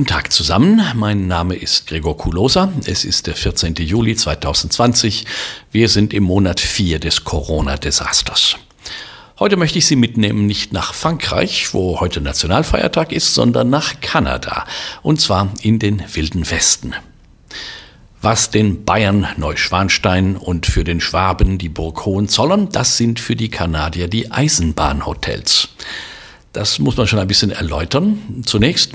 Guten Tag zusammen, mein Name ist Gregor Kulosa. Es ist der 14. Juli 2020. Wir sind im Monat 4 des Corona-Desasters. Heute möchte ich Sie mitnehmen nicht nach Frankreich, wo heute Nationalfeiertag ist, sondern nach Kanada, und zwar in den Wilden Westen. Was den Bayern Neuschwanstein und für den Schwaben die Burg Hohenzollern, das sind für die Kanadier die Eisenbahnhotels. Das muss man schon ein bisschen erläutern. Zunächst,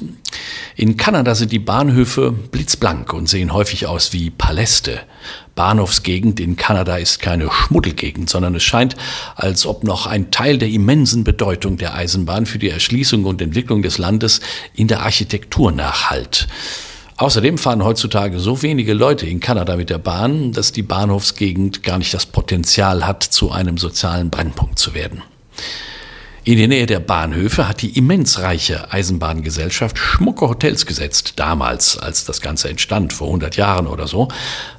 in Kanada sind die Bahnhöfe blitzblank und sehen häufig aus wie Paläste. Bahnhofsgegend in Kanada ist keine Schmuddelgegend, sondern es scheint, als ob noch ein Teil der immensen Bedeutung der Eisenbahn für die Erschließung und Entwicklung des Landes in der Architektur nachhalt. Außerdem fahren heutzutage so wenige Leute in Kanada mit der Bahn, dass die Bahnhofsgegend gar nicht das Potenzial hat, zu einem sozialen Brennpunkt zu werden. In der Nähe der Bahnhöfe hat die immens reiche Eisenbahngesellschaft schmucke Hotels gesetzt, damals, als das Ganze entstand, vor 100 Jahren oder so,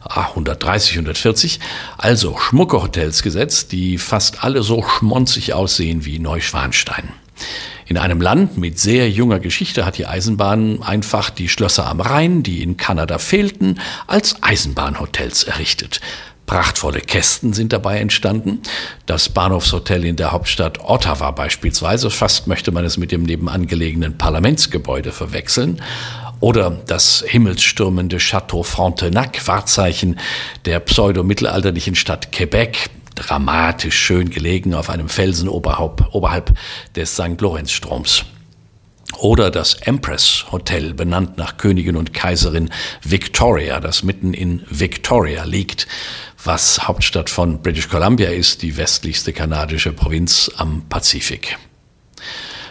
130, 140, also schmucke Hotels gesetzt, die fast alle so schmonzig aussehen wie Neuschwanstein. In einem Land mit sehr junger Geschichte hat die Eisenbahn einfach die Schlösser am Rhein, die in Kanada fehlten, als Eisenbahnhotels errichtet. Prachtvolle Kästen sind dabei entstanden. Das Bahnhofshotel in der Hauptstadt Ottawa beispielsweise, fast möchte man es mit dem nebenan gelegenen Parlamentsgebäude verwechseln. Oder das himmelsstürmende Château Frontenac, Wahrzeichen der pseudo-mittelalterlichen Stadt Quebec, dramatisch schön gelegen auf einem Felsen oberhalb, oberhalb des St. Lorenzstroms. Oder das Empress Hotel, benannt nach Königin und Kaiserin Victoria, das mitten in Victoria liegt was Hauptstadt von British Columbia ist, die westlichste kanadische Provinz am Pazifik.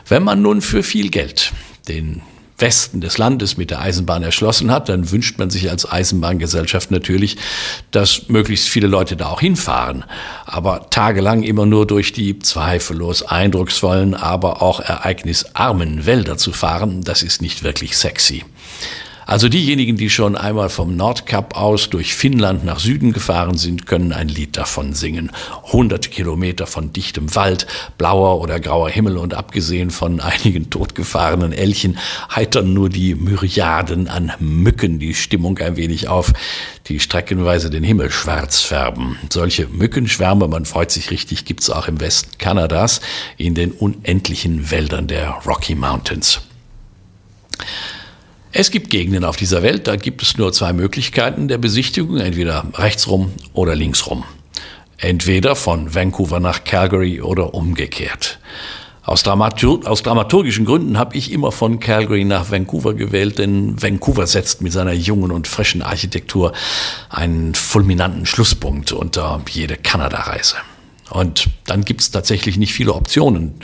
Wenn man nun für viel Geld den Westen des Landes mit der Eisenbahn erschlossen hat, dann wünscht man sich als Eisenbahngesellschaft natürlich, dass möglichst viele Leute da auch hinfahren. Aber tagelang immer nur durch die zweifellos eindrucksvollen, aber auch ereignisarmen Wälder zu fahren, das ist nicht wirklich sexy. Also diejenigen, die schon einmal vom Nordkap aus durch Finnland nach Süden gefahren sind, können ein Lied davon singen. Hunderte Kilometer von dichtem Wald, blauer oder grauer Himmel und abgesehen von einigen totgefahrenen Elchen heitern nur die Myriaden an Mücken die Stimmung ein wenig auf, die streckenweise den Himmel schwarz färben. Solche Mückenschwärme, man freut sich richtig, gibt's auch im Westen Kanadas in den unendlichen Wäldern der Rocky Mountains. Es gibt Gegenden auf dieser Welt, da gibt es nur zwei Möglichkeiten der Besichtigung, entweder rechtsrum oder linksrum. Entweder von Vancouver nach Calgary oder umgekehrt. Aus, Dramatur aus dramaturgischen Gründen habe ich immer von Calgary nach Vancouver gewählt, denn Vancouver setzt mit seiner jungen und frischen Architektur einen fulminanten Schlusspunkt unter jede Kanada-Reise. Und dann gibt es tatsächlich nicht viele Optionen.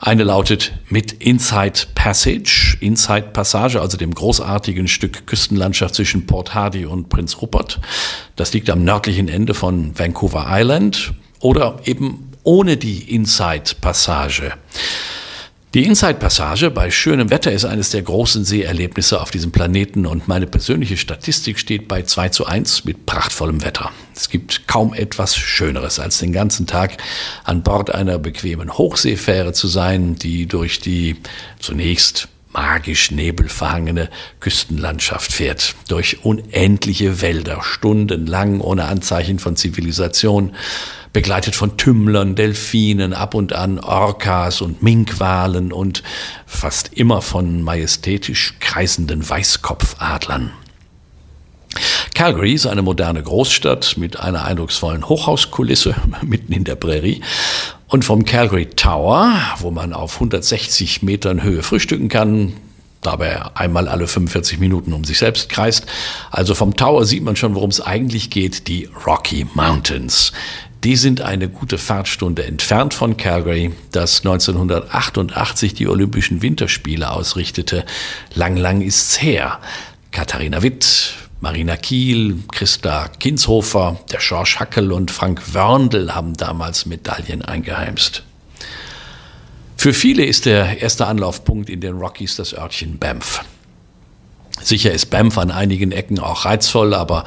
Eine lautet mit Inside Passage, Inside Passage, also dem großartigen Stück Küstenlandschaft zwischen Port Hardy und Prinz Rupert. Das liegt am nördlichen Ende von Vancouver Island. Oder eben ohne die Inside Passage. Die Inside-Passage bei schönem Wetter ist eines der großen Seeerlebnisse auf diesem Planeten und meine persönliche Statistik steht bei 2 zu 1 mit prachtvollem Wetter. Es gibt kaum etwas Schöneres, als den ganzen Tag an Bord einer bequemen Hochseefähre zu sein, die durch die zunächst magisch nebelverhangene Küstenlandschaft fährt, durch unendliche Wälder, stundenlang ohne Anzeichen von Zivilisation, begleitet von Tümmlern, Delfinen, ab und an Orcas und Minkwalen und fast immer von majestätisch kreisenden Weißkopfadlern. Calgary ist eine moderne Großstadt mit einer eindrucksvollen Hochhauskulisse mitten in der Prärie. Und vom Calgary Tower, wo man auf 160 Metern Höhe frühstücken kann, dabei einmal alle 45 Minuten um sich selbst kreist. Also vom Tower sieht man schon, worum es eigentlich geht, die Rocky Mountains. Die sind eine gute Fahrtstunde entfernt von Calgary, das 1988 die Olympischen Winterspiele ausrichtete. Lang, lang ist's her. Katharina Witt, Marina Kiel, Christa Kinshofer, der George Hackel und Frank Wörndl haben damals Medaillen eingeheimst. Für viele ist der erste Anlaufpunkt in den Rockies das Örtchen Banff. Sicher ist Banff an einigen Ecken auch reizvoll, aber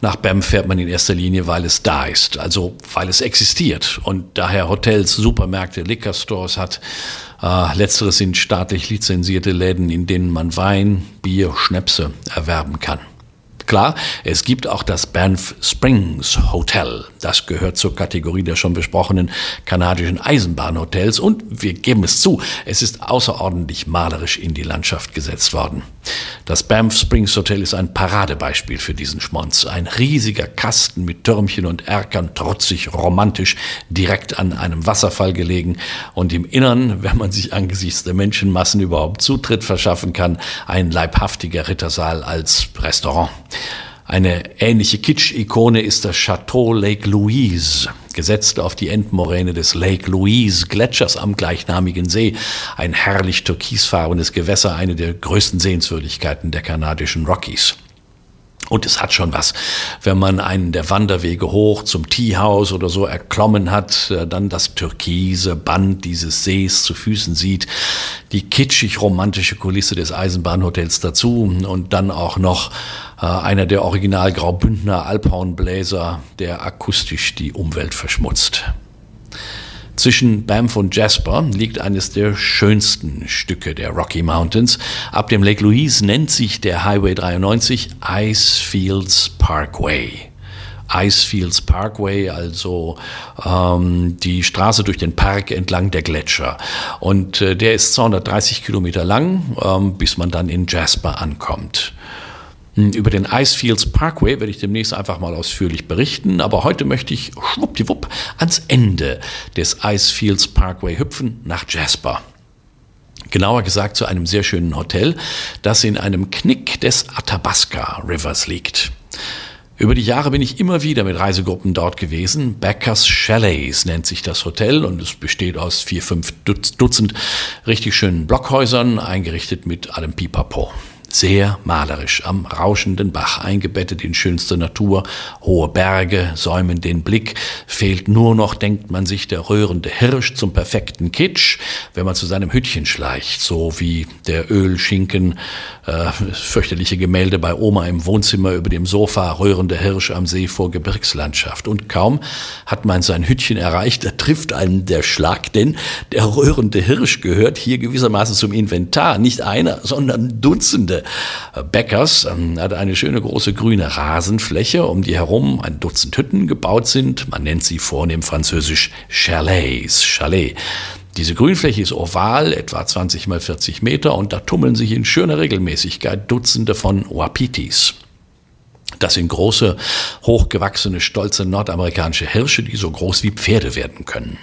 nach Banff fährt man in erster Linie, weil es da ist, also weil es existiert und daher Hotels, Supermärkte, Liquor Stores hat. Äh, letzteres sind staatlich lizenzierte Läden, in denen man Wein, Bier, Schnäpse erwerben kann. Klar, es gibt auch das Banff Springs Hotel. Das gehört zur Kategorie der schon besprochenen kanadischen Eisenbahnhotels und wir geben es zu, es ist außerordentlich malerisch in die Landschaft gesetzt worden. Das Banff Springs Hotel ist ein Paradebeispiel für diesen Schmonz. Ein riesiger Kasten mit Türmchen und Erkern, trotzig, romantisch, direkt an einem Wasserfall gelegen und im Innern, wenn man sich angesichts der Menschenmassen überhaupt Zutritt verschaffen kann, ein leibhaftiger Rittersaal als Restaurant. Eine ähnliche Kitsch-Ikone ist das Chateau Lake Louise, gesetzt auf die Endmoräne des Lake Louise Gletschers am gleichnamigen See. Ein herrlich türkisfarbenes Gewässer, eine der größten Sehenswürdigkeiten der kanadischen Rockies. Und es hat schon was, wenn man einen der Wanderwege hoch zum Teehaus oder so erklommen hat, äh, dann das türkise Band dieses Sees zu Füßen sieht, die kitschig-romantische Kulisse des Eisenbahnhotels dazu und dann auch noch äh, einer der original Graubündner Alphornbläser, der akustisch die Umwelt verschmutzt. Zwischen Banff und Jasper liegt eines der schönsten Stücke der Rocky Mountains. Ab dem Lake Louise nennt sich der Highway 93 Icefields Parkway. Icefields Parkway, also ähm, die Straße durch den Park entlang der Gletscher. Und äh, der ist 230 Kilometer lang, ähm, bis man dann in Jasper ankommt. Hm, über den Icefields Parkway werde ich demnächst einfach mal ausführlich berichten, aber heute möchte ich schwuppdiwupp ans Ende des Icefields Parkway hüpfen nach Jasper. Genauer gesagt zu einem sehr schönen Hotel, das in einem Knick des Athabasca Rivers liegt. Über die Jahre bin ich immer wieder mit Reisegruppen dort gewesen. Becker's Chalets nennt sich das Hotel und es besteht aus vier, fünf Dutzend richtig schönen Blockhäusern, eingerichtet mit allem Pipapo sehr malerisch, am rauschenden Bach eingebettet in schönste Natur, hohe Berge säumen den Blick, fehlt nur noch, denkt man sich, der rührende Hirsch zum perfekten Kitsch, wenn man zu seinem Hütchen schleicht, so wie der Ölschinken, äh, fürchterliche Gemälde bei Oma im Wohnzimmer über dem Sofa, rührende Hirsch am See vor Gebirgslandschaft. Und kaum hat man sein Hütchen erreicht, da trifft einen der Schlag, denn der rührende Hirsch gehört hier gewissermaßen zum Inventar, nicht einer, sondern Dutzende Bäckers ähm, hat eine schöne große grüne Rasenfläche, um die herum ein Dutzend Hütten gebaut sind. Man nennt sie vornehm französisch Chalets, Chalet. Diese Grünfläche ist oval, etwa 20 mal 40 Meter, und da tummeln sich in schöner Regelmäßigkeit Dutzende von Wapitis. Das sind große, hochgewachsene, stolze nordamerikanische Hirsche, die so groß wie Pferde werden können.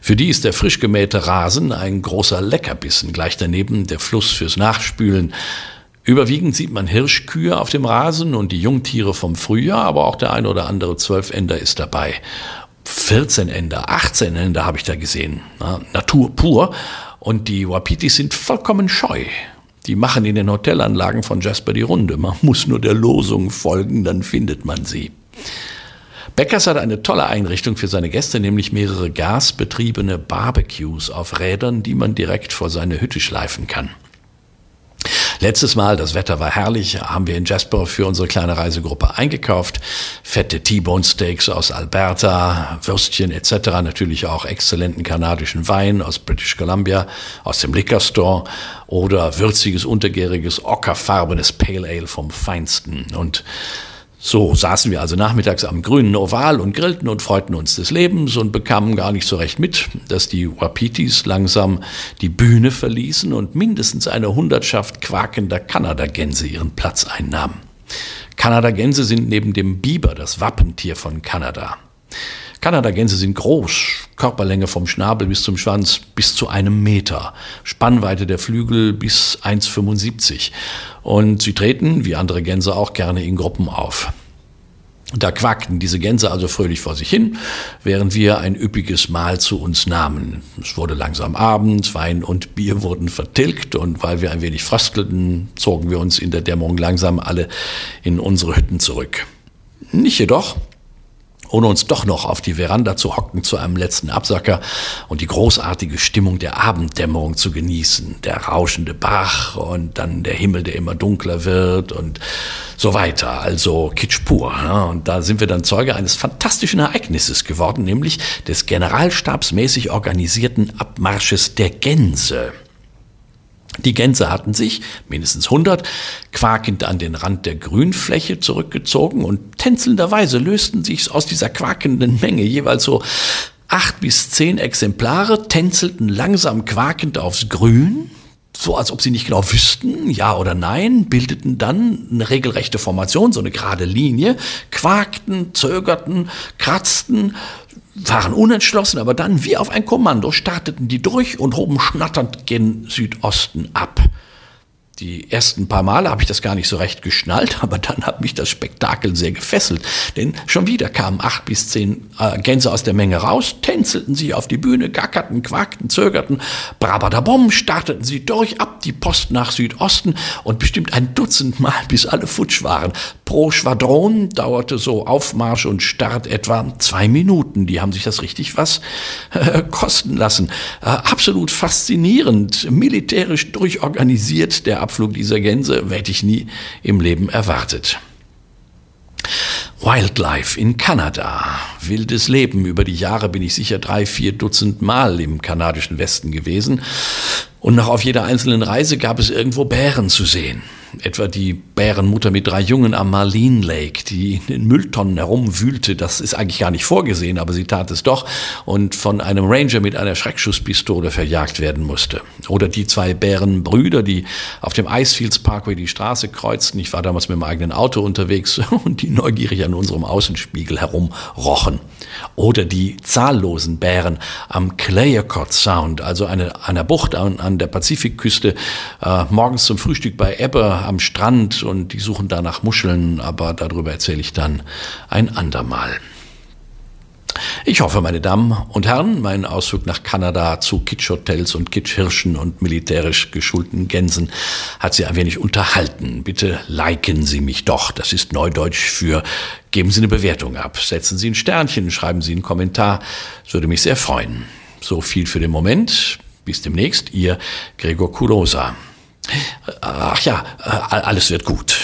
Für die ist der frisch gemähte Rasen ein großer Leckerbissen, gleich daneben der Fluss fürs Nachspülen, Überwiegend sieht man Hirschkühe auf dem Rasen und die Jungtiere vom Frühjahr, aber auch der ein oder andere Zwölfender ist dabei. 14 Ender, 18 Ender habe ich da gesehen. Na, Natur pur. Und die Wapitis sind vollkommen scheu. Die machen in den Hotelanlagen von Jasper die Runde. Man muss nur der Losung folgen, dann findet man sie. Beckers hat eine tolle Einrichtung für seine Gäste, nämlich mehrere gasbetriebene Barbecues auf Rädern, die man direkt vor seine Hütte schleifen kann. Letztes Mal, das Wetter war herrlich, haben wir in Jasper für unsere kleine Reisegruppe eingekauft. Fette T-Bone Steaks aus Alberta, Würstchen etc. Natürlich auch exzellenten kanadischen Wein aus British Columbia, aus dem Liquor Store oder würziges, untergäriges, ockerfarbenes Pale Ale vom Feinsten. Und so saßen wir also nachmittags am grünen Oval und grillten und freuten uns des Lebens und bekamen gar nicht so recht mit, dass die Wapitis langsam die Bühne verließen und mindestens eine Hundertschaft quakender Kanadagänse ihren Platz einnahmen. Kanadagänse sind neben dem Biber das Wappentier von Kanada. Kanadagänse sind groß, Körperlänge vom Schnabel bis zum Schwanz bis zu einem Meter, Spannweite der Flügel bis 1,75 und sie treten, wie andere Gänse auch, gerne in Gruppen auf. Da quakten diese Gänse also fröhlich vor sich hin, während wir ein üppiges Mahl zu uns nahmen. Es wurde langsam Abend, Wein und Bier wurden vertilgt und weil wir ein wenig fröstelten, zogen wir uns in der Dämmerung langsam alle in unsere Hütten zurück. Nicht jedoch, ohne uns doch noch auf die Veranda zu hocken zu einem letzten Absacker und die großartige Stimmung der Abenddämmerung zu genießen. Der rauschende Bach und dann der Himmel, der immer dunkler wird und so weiter. Also Kitsch pur. Ja. Und da sind wir dann Zeuge eines fantastischen Ereignisses geworden, nämlich des generalstabsmäßig organisierten Abmarsches der Gänse. Die Gänse hatten sich, mindestens 100, quakend an den Rand der Grünfläche zurückgezogen und tänzelnderweise lösten sich aus dieser quakenden Menge jeweils so acht bis zehn Exemplare, tänzelten langsam quakend aufs Grün, so als ob sie nicht genau wüssten, ja oder nein, bildeten dann eine regelrechte Formation, so eine gerade Linie, quakten, zögerten, kratzten, waren unentschlossen, aber dann wie auf ein Kommando starteten die durch und hoben schnatternd gen Südosten ab. Die ersten paar Male habe ich das gar nicht so recht geschnallt, aber dann hat mich das Spektakel sehr gefesselt. Denn schon wieder kamen acht bis zehn äh, Gänse aus der Menge raus, tänzelten sie auf die Bühne, gackerten, quakten, zögerten, brabadabom, starteten sie durch, ab die Post nach Südosten und bestimmt ein Dutzend Mal, bis alle futsch waren. Pro Schwadron dauerte so Aufmarsch und Start etwa zwei Minuten. Die haben sich das richtig was äh, kosten lassen. Äh, absolut faszinierend, militärisch durchorganisiert, der Abflug dieser Gänse, hätte ich nie im Leben erwartet. Wildlife in Kanada. Wildes Leben. Über die Jahre bin ich sicher drei, vier Dutzend Mal im kanadischen Westen gewesen. Und noch auf jeder einzelnen Reise gab es irgendwo Bären zu sehen etwa die Bärenmutter mit drei Jungen am Marlene Lake, die in den Mülltonnen herumwühlte. Das ist eigentlich gar nicht vorgesehen, aber sie tat es doch und von einem Ranger mit einer Schreckschusspistole verjagt werden musste. Oder die zwei Bärenbrüder, die auf dem Icefields Parkway die Straße kreuzten. Ich war damals mit dem eigenen Auto unterwegs und die neugierig an unserem Außenspiegel herumrochen. Oder die zahllosen Bären am Clayoquot Sound, also eine, einer Bucht an, an der Pazifikküste, äh, morgens zum Frühstück bei Ebbe am Strand und die suchen da nach Muscheln, aber darüber erzähle ich dann ein andermal. Ich hoffe, meine Damen und Herren, mein Ausflug nach Kanada zu Kitschhotels und Kitschhirschen und militärisch geschulten Gänsen hat Sie ein wenig unterhalten. Bitte liken Sie mich doch. Das ist Neudeutsch für geben Sie eine Bewertung ab. Setzen Sie ein Sternchen, schreiben Sie einen Kommentar. Das würde mich sehr freuen. So viel für den Moment. Bis demnächst, Ihr Gregor Kurosa. Ach ja, alles wird gut.